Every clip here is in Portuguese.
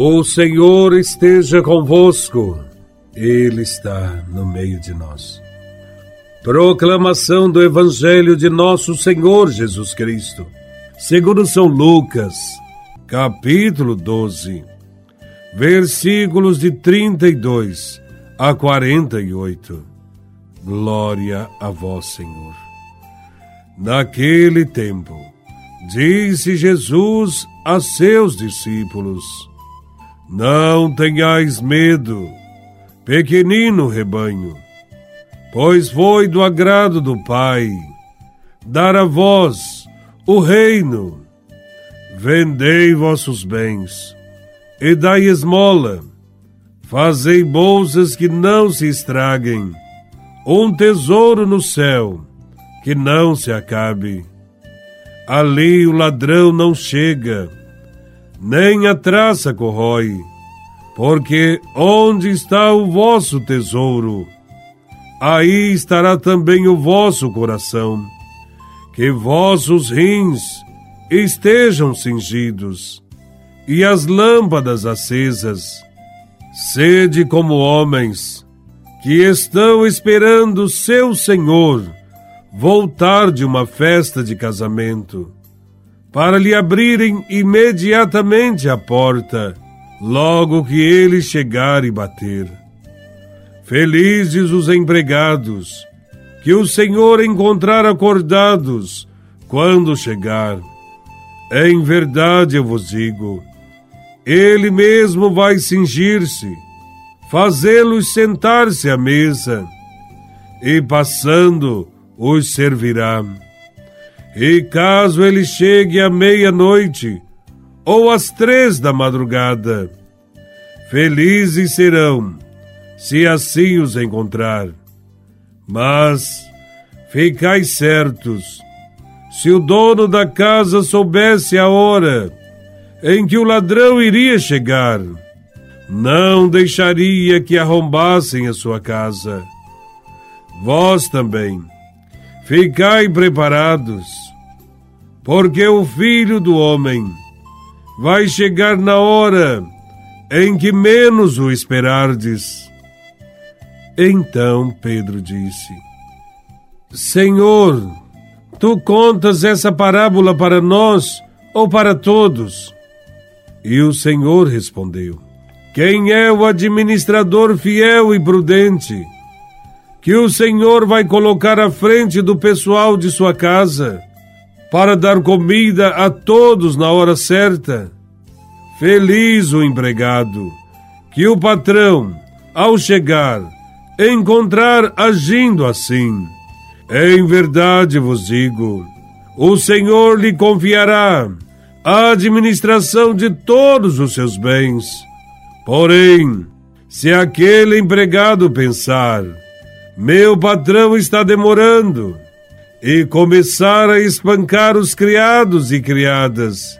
O Senhor esteja convosco, Ele está no meio de nós. Proclamação do Evangelho de Nosso Senhor Jesus Cristo, segundo São Lucas, capítulo 12, versículos de 32 a 48. Glória a Vós, Senhor. Naquele tempo, disse Jesus a seus discípulos: Não tenhais medo, pequenino rebanho, pois foi do agrado do Pai dar a vós o reino. Vendei vossos bens e dai esmola, fazei bolsas que não se estraguem, um tesouro no céu que não se acabe Ali o ladrão não chega, nem a traça corrói, porque onde está o vosso tesouro, aí estará também o vosso coração. Que vossos rins estejam cingidos e as lâmpadas acesas. Sede como homens que estão esperando seu Senhor voltar de uma festa de casamento, para lhe abrirem imediatamente a porta, logo que ele chegar e bater. Felizes os empregados, que o Senhor encontrar acordados quando chegar. Em verdade eu vos digo, ele mesmo vai cingir-se, fazê-los sentar-se à mesa, e passando, os servirá. E caso ele chegue à meia-noite ou às três da madrugada, felizes serão, se assim os encontrar. Mas ficai certos, se o dono da casa soubesse a hora em que o ladrão iria chegar, não deixaria que arrombassem a sua casa. Vós também Ficai preparados, porque o Filho do Homem vai chegar na hora em que menos o esperardes. Então Pedro disse: Senhor, tu contas essa parábola para nós ou para todos? E o Senhor respondeu: Quem é o administrador fiel e prudente? que o Senhor vai colocar à frente do pessoal de sua casa para dar comida a todos na hora certa. Feliz o empregado que o patrão, ao chegar, encontrar agindo assim. Em verdade vos digo, o Senhor lhe confiará a administração de todos os seus bens. Porém, se aquele empregado pensar, meu patrão está demorando. E começar a espancar os criados e criadas,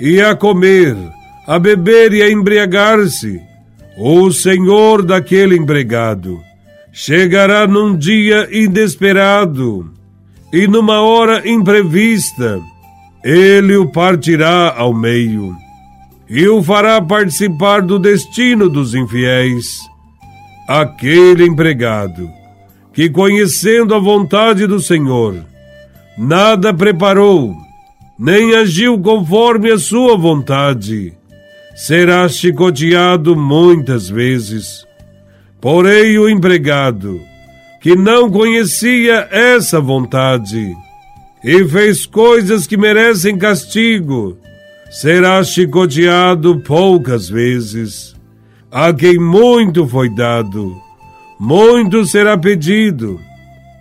e a comer, a beber e a embriagar-se. O senhor daquele empregado chegará num dia inesperado e numa hora imprevista. Ele o partirá ao meio e o fará participar do destino dos infiéis. Aquele empregado que, conhecendo a vontade do Senhor, nada preparou, nem agiu conforme a sua vontade, será chicoteado muitas vezes. Porém, o empregado, que não conhecia essa vontade e fez coisas que merecem castigo, será chicoteado poucas vezes. A quem muito foi dado, muito será pedido.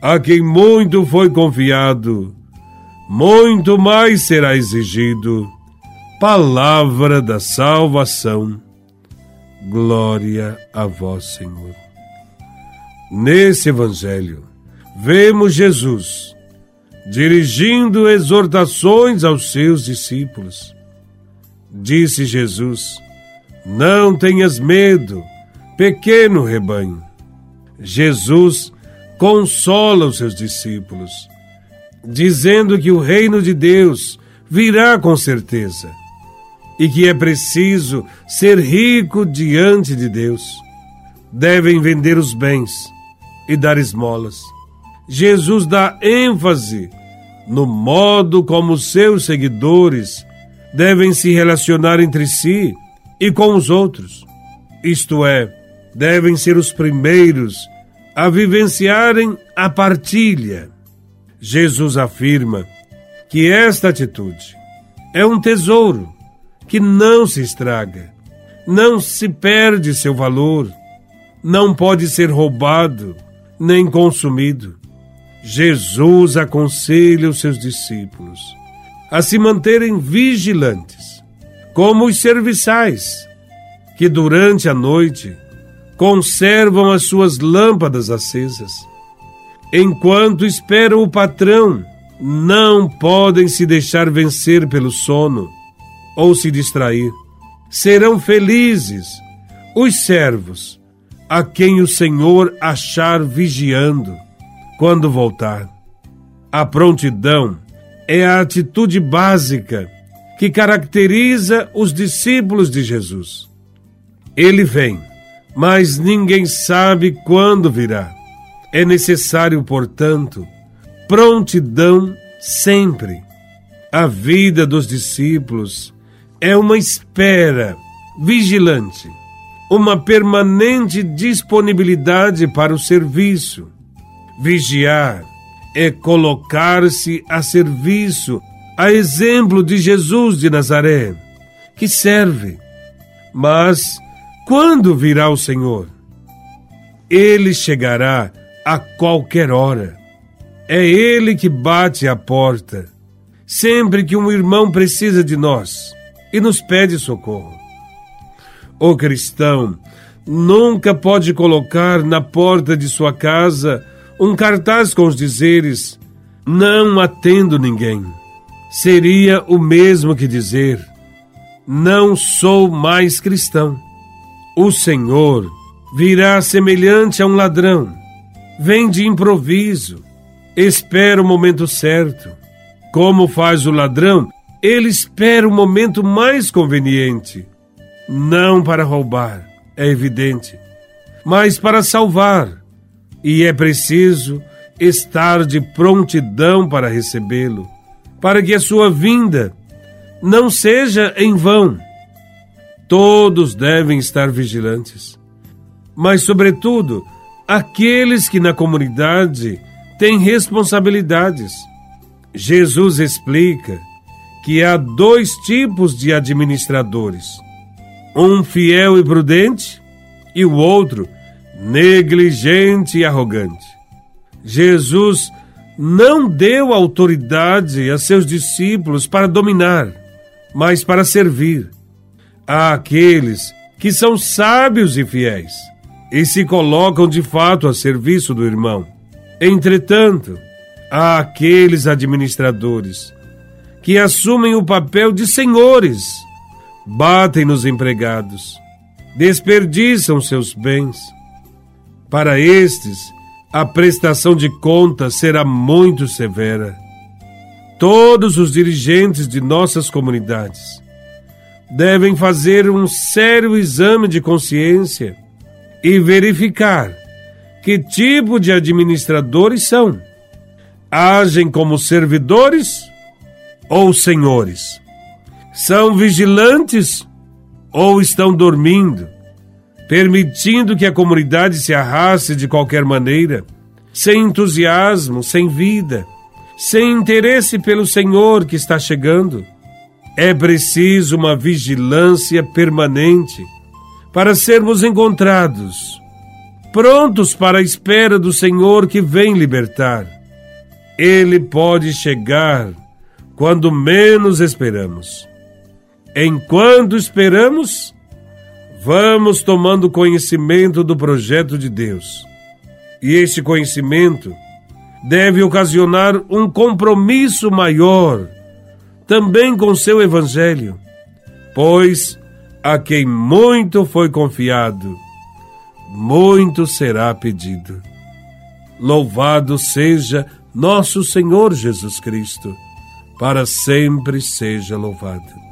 A quem muito foi confiado, muito mais será exigido. Palavra da salvação. Glória a vós, Senhor. Nesse evangelho, vemos Jesus dirigindo exortações aos seus discípulos. Disse Jesus: Não tenhas medo, pequeno rebanho Jesus consola os seus discípulos, dizendo que o reino de Deus virá com certeza. e que é preciso ser rico diante de Deus. Devem vender os bens e dar esmolas. Jesus dá ênfase no modo como seus seguidores devem se relacionar entre si e com os outros. Isto é, devem ser os primeiros a vivenciarem a partilha. Jesus afirma que esta atitude é um tesouro que não se estraga, não se perde seu valor, não pode ser roubado nem consumido. Jesus aconselha os seus discípulos a se manterem vigilantes, como os serviçais, que durante a noite conservam as suas lâmpadas acesas. Enquanto esperam o patrão, não podem se deixar vencer pelo sono ou se distrair. Serão felizes os servos a quem o Senhor achar vigiando quando voltar. A prontidão é a atitude básica que caracteriza os discípulos de Jesus. Ele vem, mas ninguém sabe quando virá. É necessário, portanto, prontidão sempre. A vida dos discípulos é uma espera vigilante, uma permanente disponibilidade para o serviço. Vigiar é colocar-se a serviço, a exemplo de Jesus de Nazaré, que serve. Mas quando virá o Senhor? Ele chegará a qualquer hora. É Ele que bate a porta, sempre que um irmão precisa de nós e nos pede socorro. O cristão nunca pode colocar na porta de sua casa um cartaz com os dizeres: Não atendo ninguém. Seria o mesmo que dizer: Não sou mais cristão. O Senhor virá semelhante a um ladrão. Vem de improviso, espera o momento certo. Como faz o ladrão, ele espera o momento mais conveniente. Não para roubar, é evidente, mas para salvar e é preciso estar de prontidão para recebê-lo, para que a sua vinda não seja em vão. Todos devem estar vigilantes, mas, sobretudo, aqueles que na comunidade têm responsabilidades. Jesus explica que há dois tipos de administradores: um fiel e prudente, e o outro negligente e arrogante. Jesus não deu autoridade a seus discípulos para dominar, mas para servir. Há aqueles que são sábios e fiéis e se colocam de fato a serviço do irmão. Entretanto, há aqueles administradores que assumem o papel de senhores, batem nos empregados, desperdiçam seus bens para estes, a prestação de contas será muito severa. Todos os dirigentes de nossas comunidades devem fazer um sério exame de consciência e verificar que tipo de administradores são. Agem como servidores ou senhores? São vigilantes ou estão dormindo? permitindo que a comunidade se arraste de qualquer maneira, sem entusiasmo, sem vida, sem interesse pelo Senhor que está chegando. É preciso uma vigilância permanente para sermos encontrados, prontos para a espera do Senhor que vem libertar. Ele pode chegar quando menos esperamos. Enquanto esperamos, vamos tomando conhecimento do projeto de Deus. E este conhecimento deve ocasionar um compromisso maior também com seu evangelho, pois a quem muito foi confiado, muito será pedido. Louvado seja nosso Senhor Jesus Cristo, para sempre seja louvado.